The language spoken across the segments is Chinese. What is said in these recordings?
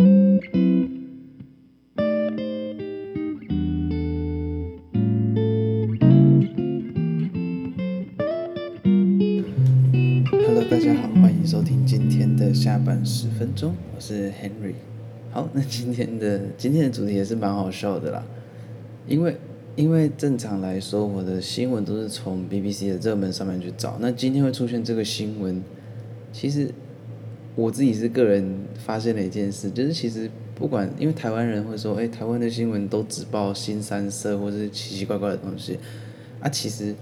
Hello，大家好，欢迎收听今天的下班十分钟，我是 Henry。好，那今天的今天的主题也是蛮好笑的啦，因为因为正常来说，我的新闻都是从 BBC 的热门上面去找，那今天会出现这个新闻，其实我自己是个人发现了一件事，就是其实不管，因为台湾人会说，哎，台湾的新闻都只报新三色或是奇奇怪怪的东西，啊，其实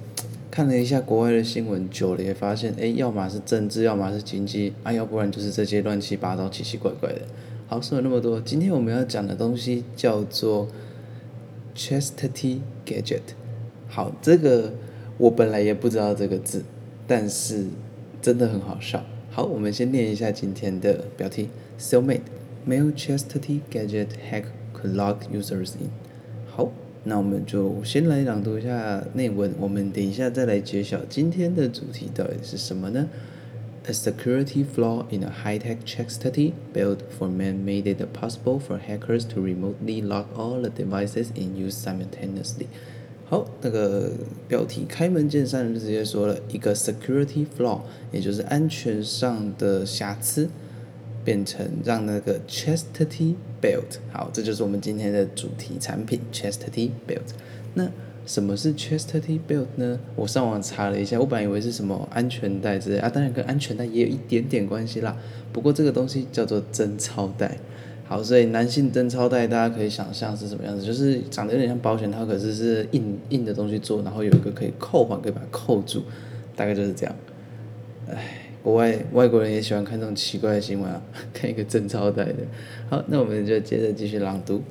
看了一下国外的新闻，久了也发现，哎，要么是政治，要么是经济，啊，要不然就是这些乱七八糟、奇奇怪怪的。好，说了那么多，今天我们要讲的东西叫做 Chastity Gadget。好，这个我本来也不知道这个字，但是真的很好笑。好，我们先念一下今天的标题：Cellmate Male Chastity Gadget Hack Could Lock Users In。好，那我们就先来朗读一下内文，我们等一下再来揭晓今天的主题到底是什么呢？A security flaw in a high-tech chastity belt for men made it possible for hackers to remotely lock all the devices in use simultaneously。 好，那个标题开门见山就直接说了一个 security flaw，也就是安全上的瑕疵，变成让那个 chastity belt。好，这就是我们今天的主题产品 chastity belt。那什么是 chastity belt 呢？我上网查了一下，我本来以为是什么安全带之类啊，当然跟安全带也有一点点关系啦。不过这个东西叫做贞操带。好，所以男性贞操带大家可以想象是什么样子，就是长得有点像保险套，可是是硬硬的东西做，然后有一个可以扣环，可以把它扣住，大概就是这样。唉，国外外国人也喜欢看这种奇怪的新闻啊，看一个贞操带的。好，那我们就接着继续朗读。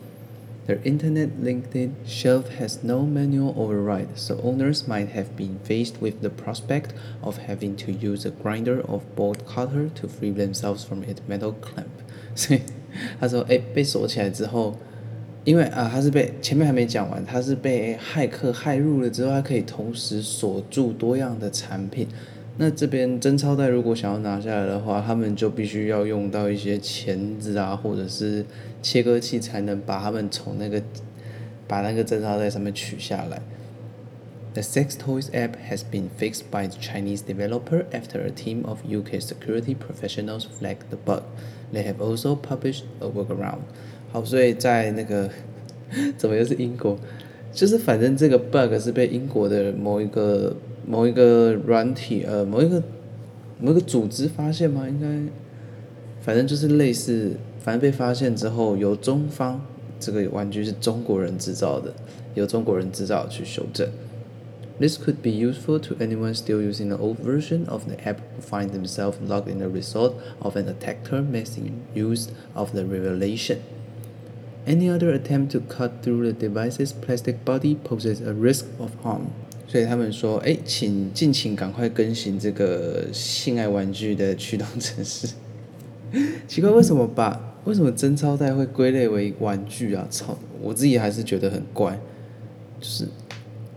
The internet-linked shelf has no manual override, so owners might have been faced with the prospect of having to use a grinder or bolt cutter to free themselves from its metal clamp. 他说：“哎，被锁起来之后，因为啊，他是被前面还没讲完，他是被骇客骇入了之后，他可以同时锁住多样的产品。”那这边贞操带如果想要拿下来的话，他们就必须要用到一些钳子啊，或者是切割器，才能把他们从那个把那个贞操带上面取下来。The sex toys app has been fixed by the Chinese developer after a team of UK security professionals flagged the bug. They have also published a workaround. 好，所以在那个怎么又是英国？就是反正这个 bug 是被英国的某一个。某一个软体，呃，某一个某一个组织发现吗？应该，反正就是类似，反正被发现之后，由中方这个玩具是中国人制造的，由中国人制造去修正。This could be useful to anyone still using the old version of the app who find themselves locked in the result of an attacker making use of the revelation. Any other attempt to cut through the device's plastic body poses a risk of harm. 所以他们说，哎，请敬请赶快更新这个性爱玩具的驱动程式。奇怪，为什么把为什么贞操带会归类为玩具啊？操，我自己还是觉得很怪。就是，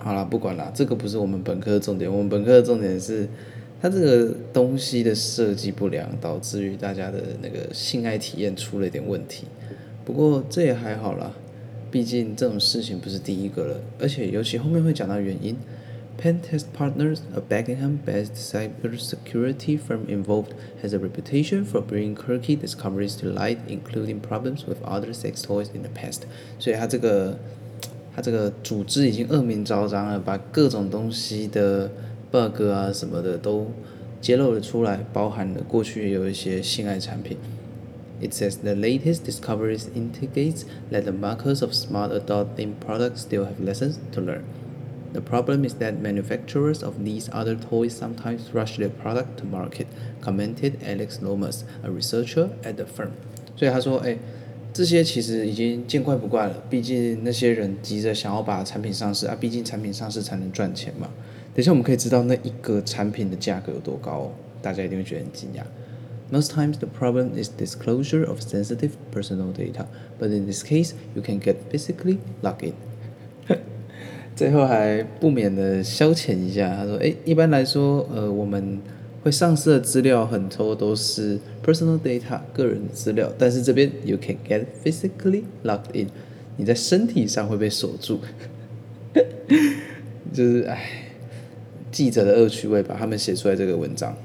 好啦，不管啦，这个不是我们本科的重点。我们本科的重点是，它这个东西的设计不良，导致于大家的那个性爱体验出了一点问题。不过这也还好啦，毕竟这种事情不是第一个了，而且尤其后面会讲到原因。Pentest Partners, a Beckenham-based cybersecurity firm involved, has a reputation for bringing quirky discoveries to light, including problems with other sex toys in the past. 所以它这个，他这个组织已经恶名昭彰了，把各种东西的 bug 啊什么的都揭露了出来，包含了过去也有一些性爱产品。It says the latest discoveries indicates that the makers of smart adult-themed products still have lessons to learn. The problem is that manufacturers of these other toys sometimes rush their product to market, commented Alex Lomas, a researcher at the firm. 所以他说，哎， 这些其实已经见怪不怪了。毕竟那些人急着想要把产品上市啊，毕竟产品上市才能赚钱嘛。等一下我们可以知道那一个产品的价格有多高哦，大家一定会觉得很惊讶。Most times the problem is disclosure of sensitive personal data, but in this case, you can get physically locked in. 最后还不免的消遣一下，他说：“诶，一般来说，呃，我们会丧失的资料很多都是 personal data 个人资料，但是这边 you can get physically locked in，你在身体上会被锁住，就是唉，记者的恶趣味把他们写出来这个文章。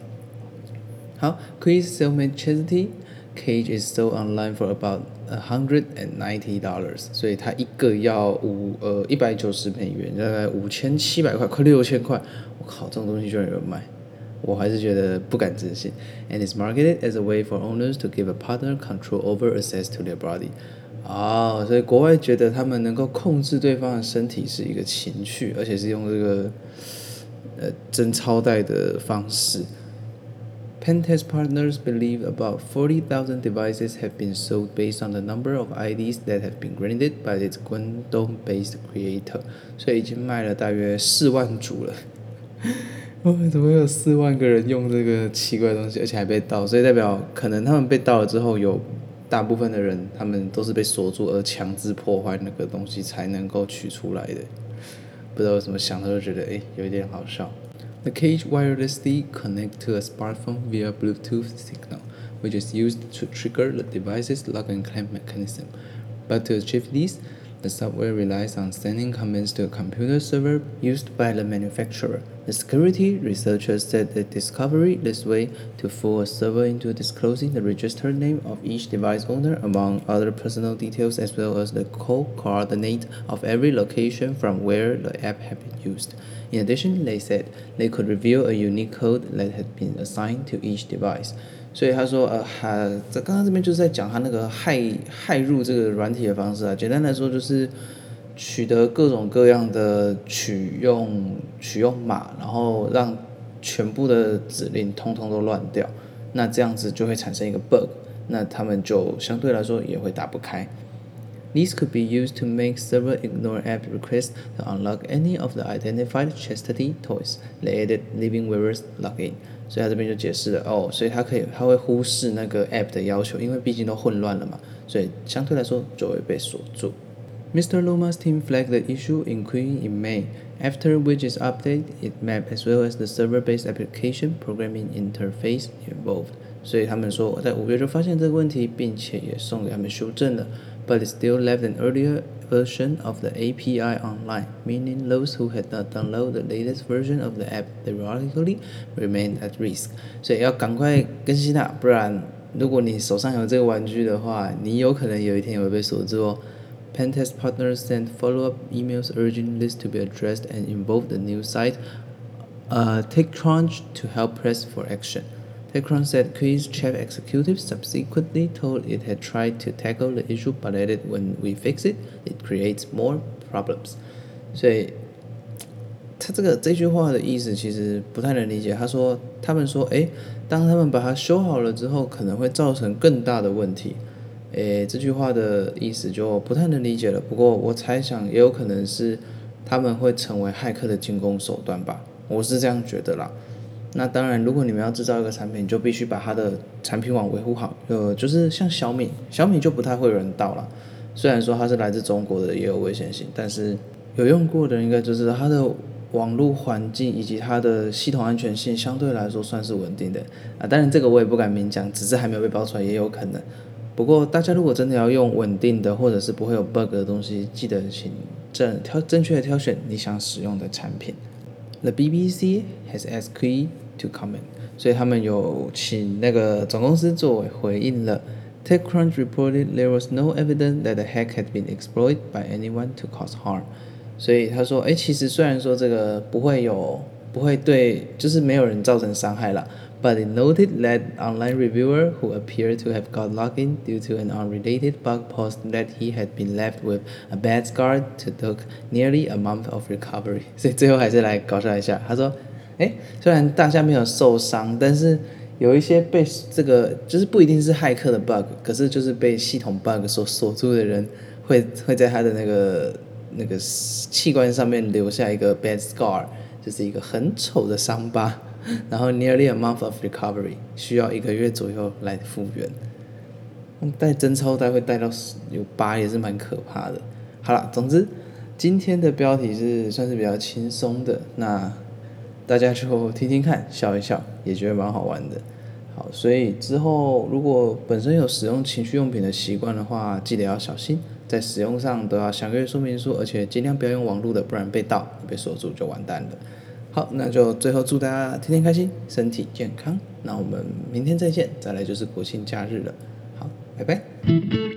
好，Quiz cellmate Chastity cage is sold online for about a hundred and ninety dollars，所以它一个要五呃一百九十美元，大概五千七百块，快六千块，我靠，这种东西居然有人买。我还是觉得不敢置信。And it's marketed as a way for owners to give a partner control over access to their body。啊，所以国外觉得他们能够控制对方的身体是一个情趣，而且是用这个呃真钞带的方式。Pen test partners believe about forty thousand devices have been sold based on the number of IDs that have been granted by its Guangdong-based creator。所以已经卖了大约四万组了。 哦，怎么有四万个人用这个奇怪的东西，而且还被盗？所以代表可能他们被盗了之后，有大部分的人他们都是被锁住而强制破坏那个东西才能够取出来的。不知道为什么想到就觉得诶，有一点好笑。The cage wirelessly connect to a smartphone via Bluetooth signal, which is used to trigger the device's lock and clamp mechanism. But to achieve this, The software relies on sending commands to a computer server used by the manufacturer. The security researchers said the discovery this way to fool a server into disclosing the registered name of each device owner among other personal details as well as the co-coordinate of every location from where the app had been used. In addition, they said they could reveal a unique code that had been assigned to each device. 所以他说，呃，哈，在刚刚这边就是在讲他那个害害入这个软体的方式啊。简单来说，就是取得各种各样的取用取用码，然后让全部的指令通通都乱掉。那这样子就会产生一个 bug，那他们就相对来说也会打不开。These could be used to make server ignore app requests to unlock any of the identified chastity toys. They added living wearers login. 所以他这边就解释了哦，所以他可以，他会忽视那个 app 的要求，因为毕竟都混乱了嘛，所以相对来说就会被锁住。Mr. Loma's team flagged the issue in Queen in May, after which is updated its map as well as the server-based application programming interface involved。所以他们说在五月就发现这个问题，并且也送给他们修正了 ，but it still left an earlier version of the API online, meaning those who had not downloaded the latest version of the app theoretically remained at risk. 所以要赶快更新它，不然如果你手上有这个玩具的话，你有可能有一天也会被锁住哦。Pentest partners sent follow-up emails urging this to be addressed and involved the news site, uh, TechCrunch to help press for action. TechCrunch said Qui's chief executive subsequently told it had tried to tackle the issue, but added when we fix it, it creates more problems. 所以，他这个这句话的意思其实不太能理解。他说，他们说，诶，当他们把它修好了之后，可能会造成更大的问题。诶，这句话的意思就不太能理解了。不过我猜想，也有可能是他们会成为骇客的进攻手段吧。我是这样觉得啦。那当然，如果你们要制造一个产品，就必须把它的产品网维护好。呃，就是像小米，小米就不太会有人盗了。虽然说它是来自中国的，也有危险性，但是有用过的人应该就知道它的网络环境以及它的系统安全性相对来说算是稳定的。啊，当然这个我也不敢明讲，只是还没有被爆出来，也有可能。不过大家如果真的要用稳定的或者是不会有 bug 的东西，记得请正挑正确的挑选你想使用的产品。The BBC has asked Qui to comment，所以他们有请那个总公司作为回应了。TechCrunch reported there was no evidence that the hack had been exploited by anyone to cause harm。所以他说，哎，其实虽然说这个不会有，不会对，就是没有人造成伤害了。But it noted that online reviewer who appeared to have got logged in due to an unrelated bug post that he had been left with a bad scar to took nearly a month of recovery。所以最后还是来搞笑一下，他说。 诶，虽然大家没有受伤，但是有一些被这个就是不一定是骇客的 bug，可是就是被系统 bug 所锁住的人，会会在他的那个那个器官上面留下一个 bad scar，就是一个很丑的伤疤，然后 nearly a month of recovery，需要一个月左右来复原。带真钞带会带到有疤也是蛮可怕的。好了，总之今天的标题是算是比较轻松的，那。大家就听听看，笑一笑，也觉得蛮好玩的。好，所以之后如果本身有使用情趣用品的习惯的话，记得要小心，在使用上都要详阅说明书，而且尽量不要用网络的，不然被盗、被锁住就完蛋了。好，那就最后祝大家天天开心，身体健康。那我们明天再见，再来就是国庆假日了。好，拜拜。